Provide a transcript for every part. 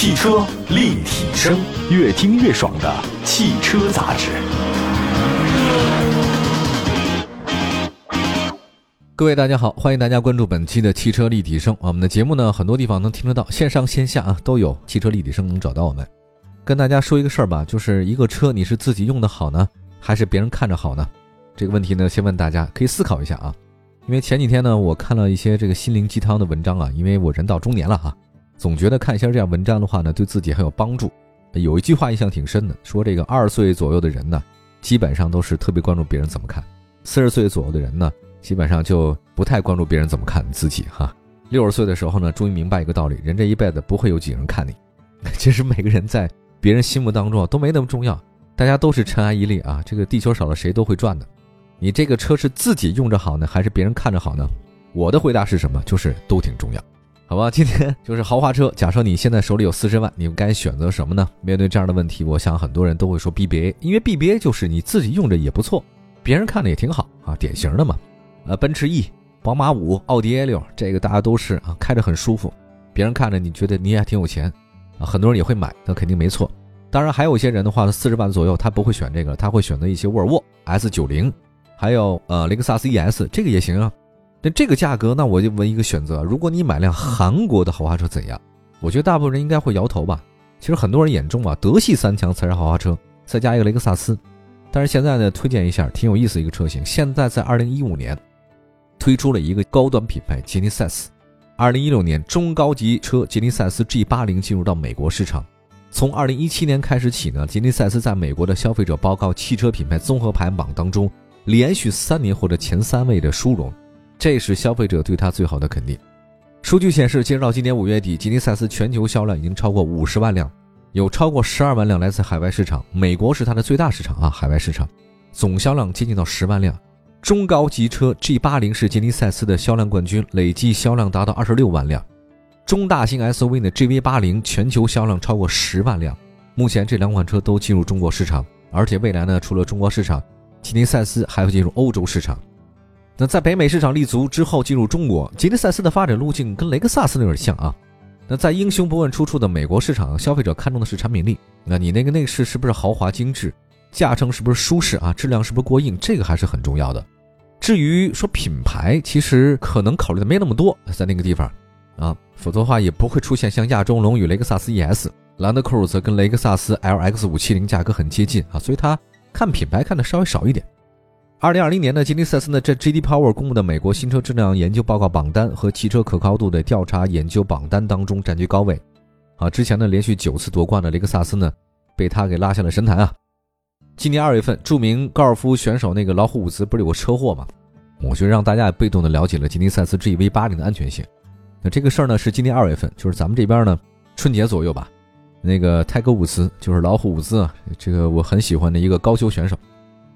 汽车立体声，越听越爽的汽车杂志。各位大家好，欢迎大家关注本期的汽车立体声。我们的节目呢，很多地方能听得到，线上线下啊都有。汽车立体声能找到我们。跟大家说一个事儿吧，就是一个车你是自己用的好呢，还是别人看着好呢？这个问题呢，先问大家，可以思考一下啊。因为前几天呢，我看了一些这个心灵鸡汤的文章啊，因为我人到中年了哈，总觉得看一些这样文章的话呢，对自己很有帮助。有一句话印象挺深的，说这个二十岁左右的人呢，基本上都是特别关注别人怎么看；四十岁左右的人呢。基本上就不太关注别人怎么看自己哈。六十岁的时候呢，终于明白一个道理：人这一辈子不会有几个人看你。其实每个人在别人心目当中都没那么重要，大家都是尘埃一粒啊。这个地球少了谁都会转的。你这个车是自己用着好呢，还是别人看着好呢？我的回答是什么？就是都挺重要，好吧？今天就是豪华车。假设你现在手里有四十万，你该选择什么呢？面对这样的问题，我想很多人都会说 BBA，因为 BBA 就是你自己用着也不错，别人看着也挺好啊，典型的嘛。呃，奔驰 E、宝马五、奥迪 A 六，这个大家都是啊，开着很舒服，别人看着你觉得你也挺有钱啊，很多人也会买，那肯定没错。当然，还有一些人的话，四十万左右他不会选这个，他会选择一些沃尔沃 S 九零，还有呃雷克萨斯 ES，这个也行啊。那这个价格，那我就问一个选择：如果你买辆韩国的豪华车怎样？我觉得大部分人应该会摇头吧。其实很多人眼中啊，德系三强才是豪华车，再加一个雷克萨斯。但是现在呢，推荐一下挺有意思一个车型，现在在二零一五年。推出了一个高端品牌吉尼赛斯。二零一六年，中高级车吉尼赛斯 G 八零进入到美国市场。从二零一七年开始起呢，吉尼赛斯在美国的消费者报告汽车品牌综合排行榜当中连续三年获得前三位的殊荣，这是消费者对它最好的肯定。数据显示，截止到今年五月底，吉尼赛斯全球销量已经超过五十万辆，有超过十二万辆来自海外市场，美国是它的最大市场啊，海外市场总销量接近到十万辆。中高级车 G80 是吉尼赛斯的销量冠军，累计销量达到二十六万辆。中大型 SUV 的 GV80 全球销量超过十万辆。目前这两款车都进入中国市场，而且未来呢，除了中国市场，吉尼赛斯还会进入欧洲市场。那在北美市场立足之后，进入中国，吉利赛斯的发展路径跟雷克萨斯有点像啊。那在英雄不问出处的美国市场，消费者看重的是产品力。那你那个内饰是不是豪华精致？驾乘是不是舒适啊？质量是不是过硬？这个还是很重要的。至于说品牌，其实可能考虑的没那么多，在那个地方啊，否则的话也不会出现像亚洲龙与雷克萨斯 ES、兰德酷路泽跟雷克萨斯 LX 五七零价格很接近啊，所以它看品牌看的稍微少一点。二零二零年呢吉尼赛斯呢，这 GD Power 公布的美国新车质量研究报告榜单和汽车可靠度的调查研究榜单当中占据高位啊。之前呢连续九次夺冠的雷克萨斯呢，被他给拉下了神坛啊。今年二月份，著名高尔夫选手那个老虎伍兹不是有个车祸吗？我觉得让大家也被动的了解了吉尼赛斯 GV 八零的安全性。那这个事儿呢是今年二月份，就是咱们这边呢春节左右吧。那个泰格伍兹就是老虎伍兹啊，这个我很喜欢的一个高球选手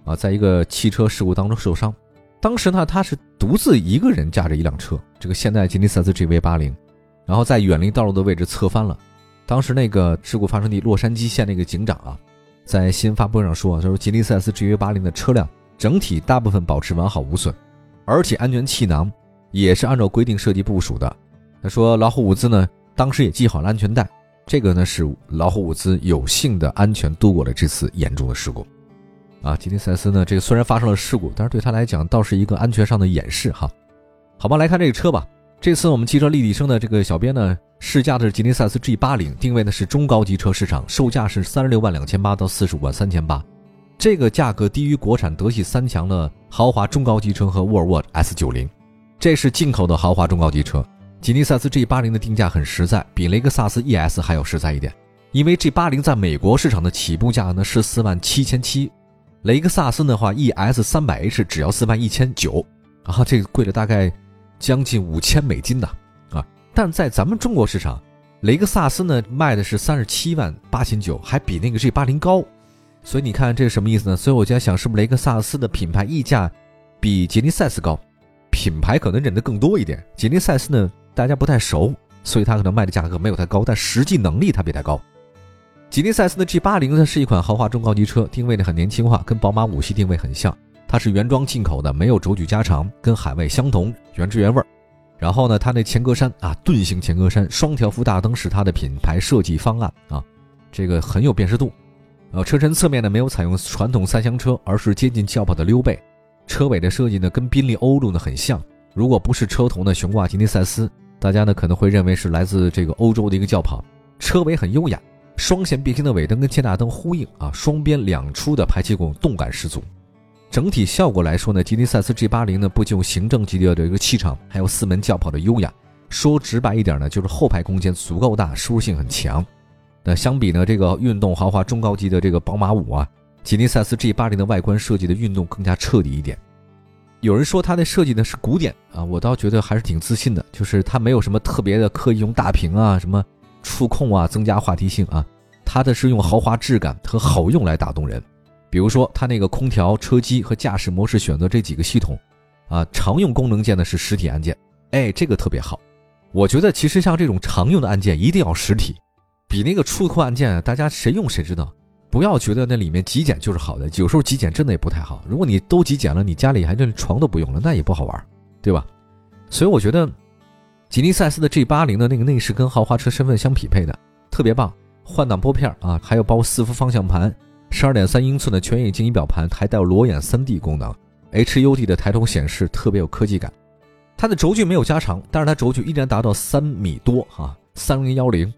啊，在一个汽车事故当中受伤。当时呢他是独自一个人驾着一辆车，这个现代吉尼赛斯 GV 八零，然后在远离道路的位置侧翻了。当时那个事故发生地洛杉矶县那个警长啊。在新闻发布会上说，他说吉尼赛斯 GV80 的车辆整体大部分保持完好无损，而且安全气囊也是按照规定设计部署的。他说老虎伍兹呢，当时也系好了安全带，这个呢是老虎伍兹有幸的安全度过了这次严重的事故。啊，吉尼赛斯呢，这个虽然发生了事故，但是对他来讲倒是一个安全上的演示哈。好吧，来看这个车吧。这次我们汽车立体声的这个小编呢。试驾的是吉尼赛斯 G 八零，定位的是中高级车市场，售价是三十六万两千八到四十五万三千八，这个价格低于国产德系三强的豪华中高级车和沃尔沃 S 九零，这是进口的豪华中高级车。吉尼赛斯 G 八零的定价很实在，比雷克萨斯 ES 还要实在一点，因为 G 八零在美国市场的起步价呢是四万七千七，雷克萨斯的话 ES 三百 H 只要四万一千九，啊，这个贵了大概将近五千美金呢。啊但在咱们中国市场，雷克萨斯呢卖的是三十七万八千九，还比那个 G 八零高，所以你看这是什么意思呢？所以我就在想，是不是雷克萨斯的品牌溢价比杰尼赛斯高，品牌可能忍得更多一点。杰尼赛斯呢大家不太熟，所以它可能卖的价格没有太高，但实际能力它比它高。吉尼赛斯的 G 八零呢是一款豪华中高级车，定位呢很年轻化，跟宝马五系定位很像，它是原装进口的，没有轴距加长，跟海外相同，原汁原味儿。然后呢，它那前格栅啊，盾形前格栅，双条幅大灯是它的品牌设计方案啊，这个很有辨识度。呃，车身侧面呢没有采用传统三厢车，而是接近轿跑的溜背。车尾的设计呢跟宾利欧陆呢很像。如果不是车头呢悬挂吉尼赛斯，大家呢可能会认为是来自这个欧洲的一个轿跑。车尾很优雅，双线并行的尾灯跟前大灯呼应啊，双边两出的排气孔动感十足。整体效果来说呢，吉尼赛斯 G80 呢不仅有行政级别的一个气场，还有四门轿跑的优雅。说直白一点呢，就是后排空间足够大，舒适性很强。那相比呢，这个运动豪华中高级的这个宝马五啊，吉尼赛斯 G80 的外观设计的运动更加彻底一点。有人说它的设计呢是古典啊，我倒觉得还是挺自信的，就是它没有什么特别的刻意用大屏啊、什么触控啊增加话题性啊，它的是用豪华质感和好用来打动人。比如说，它那个空调、车机和驾驶模式选择这几个系统，啊，常用功能键呢是实体按键，哎，这个特别好。我觉得其实像这种常用的按键一定要实体，比那个触控按键，大家谁用谁知道。不要觉得那里面极简就是好的，有时候极简真的也不太好。如果你都极简了，你家里还连床都不用了，那也不好玩，对吧？所以我觉得，吉尼赛斯的 G 八零的那个内饰跟豪华车身份相匹配的，特别棒。换挡拨片啊，还有包括四幅方向盘。十二点三英寸的全液晶仪表盘还带有裸眼三 D 功能，HUD 的抬头显示特别有科技感。它的轴距没有加长，但是它轴距依然达到三米多啊，三零幺零。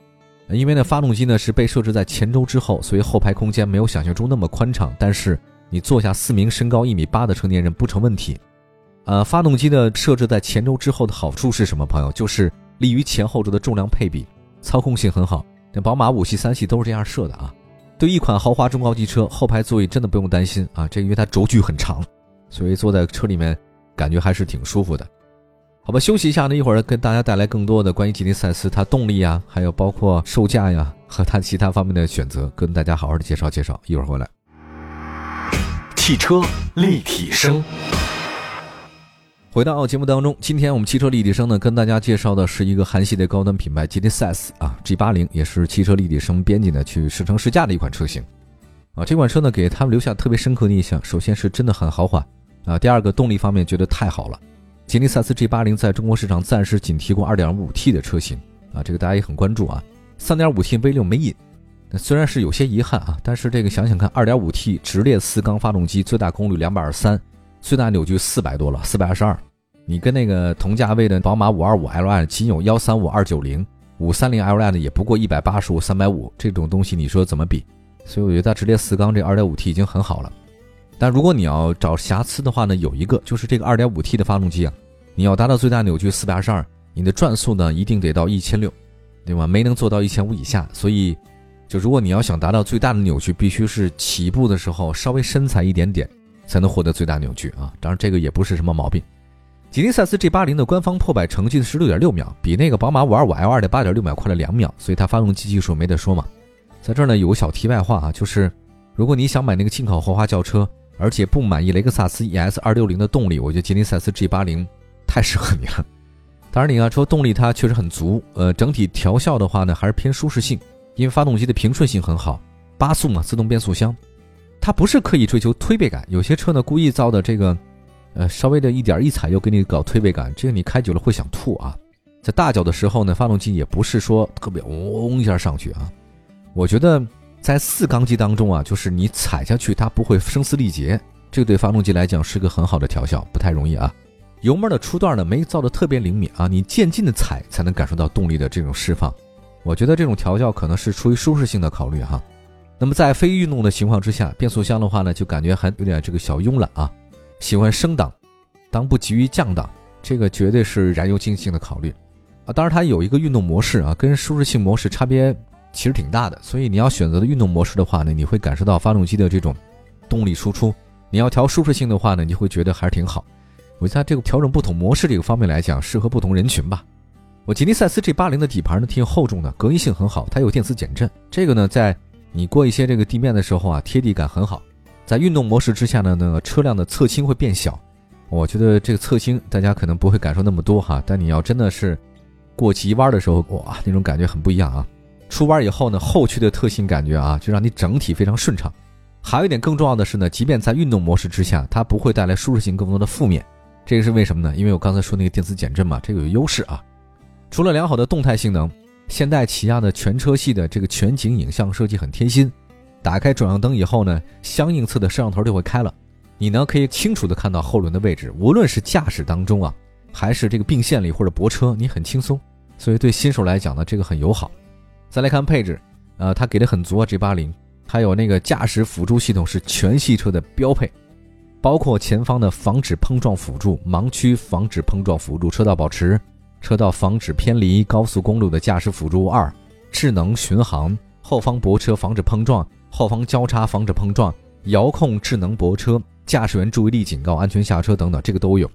因为呢，发动机呢是被设置在前轴之后，所以后排空间没有想象中那么宽敞。但是你坐下四名身高一米八的成年人不成问题。呃，发动机的设置在前轴之后的好处是什么？朋友，就是利于前后轴的重量配比，操控性很好。那宝马五系、三系都是这样设的啊。对一款豪华中高级车，后排座椅真的不用担心啊，这因为它轴距很长，所以坐在车里面感觉还是挺舒服的。好吧，休息一下呢，一会儿跟大家带来更多的关于吉尼赛斯它动力呀，还有包括售价呀和它其他方面的选择，跟大家好好的介绍介绍。一会儿回来，汽车立体声。回到节目当中，今天我们汽车立体声呢，跟大家介绍的是一个韩系的高端品牌吉利赛斯啊，G80 也是汽车立体声编辑呢去试乘试驾的一款车型啊。这款车呢，给他们留下特别深刻的印象。首先是真的很豪华啊，第二个动力方面觉得太好了。吉利赛斯 G80 在中国市场暂时仅提供 2.5T 的车型啊，这个大家也很关注啊。3.5T V6 没引，虽然是有些遗憾啊，但是这个想想看，2.5T 直列四缸发动机，最大功率223。最大扭矩四百多了，四百二十二。你跟那个同价位的宝马五二五 Li 仅有幺三五二九零，五三零 Li 呢也不过一百八十五三百五，这种东西你说怎么比？所以我觉得它直列四缸这二点五 T 已经很好了。但如果你要找瑕疵的话呢，有一个就是这个二点五 T 的发动机啊，你要达到最大扭矩四百二十二，你的转速呢一定得到一千六，对吧？没能做到一千五以下。所以，就如果你要想达到最大的扭矩，必须是起步的时候稍微深踩一点点。才能获得最大扭矩啊！当然，这个也不是什么毛病。吉尼赛斯 G80 的官方破百成绩是六点六秒，比那个宝马五二五 L2 的八点六秒快了两秒，所以它发动机技术没得说嘛。在这儿呢，有个小题外话啊，就是如果你想买那个进口豪华轿车，而且不满意雷克萨斯 ES 二六零的动力，我觉得吉尼赛斯 G80 太适合你了。当然，你要说动力它确实很足，呃，整体调校的话呢，还是偏舒适性，因为发动机的平顺性很好，八速嘛，自动变速箱。它不是刻意追求推背感，有些车呢故意造的这个，呃，稍微的一点一踩又给你搞推背感，这个你开久了会想吐啊。在大脚的时候呢，发动机也不是说特别嗡一下上去啊。我觉得在四缸机当中啊，就是你踩下去它不会声嘶力竭，这个对发动机来讲是个很好的调校，不太容易啊。油门的初段呢没造的特别灵敏啊，你渐进的踩才能感受到动力的这种释放。我觉得这种调教可能是出于舒适性的考虑哈。那么在非运动的情况之下，变速箱的话呢，就感觉还有点这个小慵懒啊，喜欢升档，当不急于降档，这个绝对是燃油经济性的考虑啊。当然它有一个运动模式啊，跟舒适性模式差别其实挺大的，所以你要选择的运动模式的话呢，你会感受到发动机的这种动力输出；你要调舒适性的话呢，你会觉得还是挺好。我觉得这个调整不同模式这个方面来讲，适合不同人群吧。我吉尼赛斯 G80 的底盘呢挺厚重的，隔音性很好，它有电磁减震，这个呢在。你过一些这个地面的时候啊，贴地感很好。在运动模式之下呢，那个车辆的侧倾会变小。我觉得这个侧倾大家可能不会感受那么多哈，但你要真的是过急弯的时候，哇，那种感觉很不一样啊。出弯以后呢，后驱的特性感觉啊，就让你整体非常顺畅。还有一点更重要的是呢，即便在运动模式之下，它不会带来舒适性更多的负面。这个是为什么呢？因为我刚才说那个电子减震嘛，这个有优势啊。除了良好的动态性能，现代起亚的全车系的这个全景影像设计很贴心。打开转向灯以后呢，相应侧的摄像头就会开了，你呢可以清楚的看到后轮的位置。无论是驾驶当中啊，还是这个并线里或者泊车，你很轻松。所以对新手来讲呢，这个很友好。再来看配置，呃，它给的很足啊，G80，还有那个驾驶辅助系统是全系车的标配。包括前方的防止碰撞辅助、盲区防止碰撞辅助、车道保持、车道防止偏离、高速公路的驾驶辅助二、智能巡航、后方泊车防止碰撞、后方交叉防止碰撞、遥控智能泊车、驾驶员注意力警告、安全下车等等，这个都有。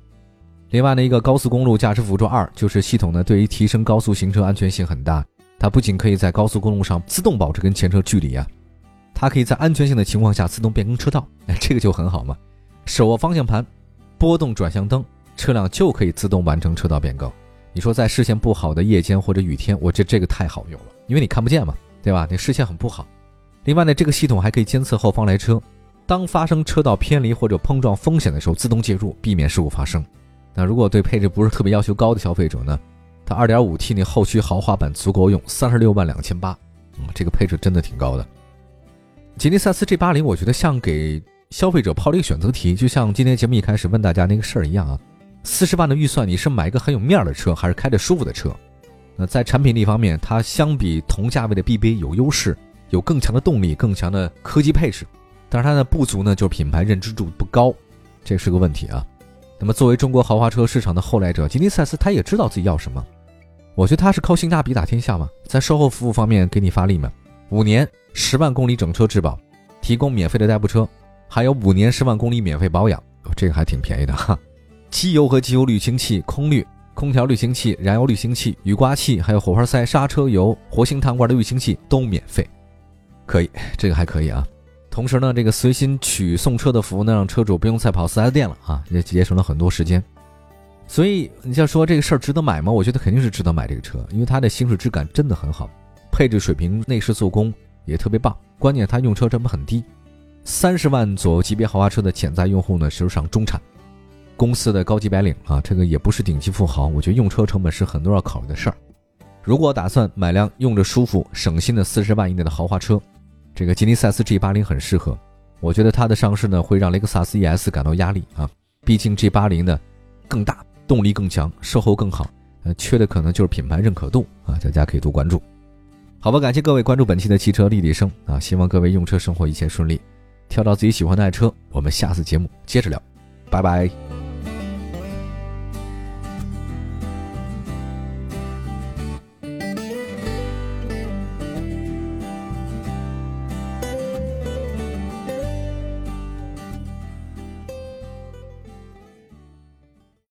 另外呢，一个高速公路驾驶辅助二就是系统呢，对于提升高速行车安全性很大。它不仅可以在高速公路上自动保持跟前车距离啊，它可以在安全性的情况下自动变更车道，哎，这个就很好嘛。手握方向盘，拨动转向灯，车辆就可以自动完成车道变更。你说在视线不好的夜间或者雨天，我觉得这个太好用了，因为你看不见嘛，对吧？你视线很不好。另外呢，这个系统还可以监测后方来车，当发生车道偏离或者碰撞风险的时候，自动介入，避免事故发生。那如果对配置不是特别要求高的消费者呢，它 2.5T 那后驱豪华版足够用，三十六万两千八，嗯，这个配置真的挺高的。吉尼赛斯 G80，我觉得像给。消费者抛了一个选择题，就像今天节目一开始问大家那个事儿一样啊，四十万的预算，你是买一个很有面的车，还是开着舒服的车？那在产品力方面，它相比同价位的 BBA 有优势，有更强的动力，更强的科技配置。但是它的不足呢，就是品牌认知度不高，这是个问题啊。那么作为中国豪华车市场的后来者，吉尼赛斯他也知道自己要什么。我觉得他是靠性价比打天下嘛，在售后服务方面给你发力嘛，五年十万公里整车质保，提供免费的代步车。还有五年十万公里免费保养，这个还挺便宜的哈。机油和机油滤清器、空滤、空调滤清器、燃油滤清器、雨刮器，还有火花塞、刹车油、活性炭罐的滤清器都免费，可以，这个还可以啊。同时呢，这个随心取送车的服务呢，让车主不用再跑四 S 店了啊，也节省了很多时间。所以你要说这个事儿值得买吗？我觉得肯定是值得买这个车，因为它的行驶质感真的很好，配置水平、内饰做工也特别棒，关键它用车成本很低。三十万左右级别豪华车的潜在用户呢，实际上中产公司的高级白领啊，这个也不是顶级富豪。我觉得用车成本是很多要考虑的事儿。如果打算买辆用着舒服、省心的四十万以内的豪华车，这个吉尼赛斯 G80 很适合。我觉得它的上市呢，会让雷克萨斯 ES 感到压力啊。毕竟 G80 呢更大，动力更强，售后更好，呃，缺的可能就是品牌认可度啊。大家可以多关注。好吧，感谢各位关注本期的汽车立体声啊，希望各位用车生活一切顺利。挑到自己喜欢的爱车，我们下次节目接着聊，拜拜。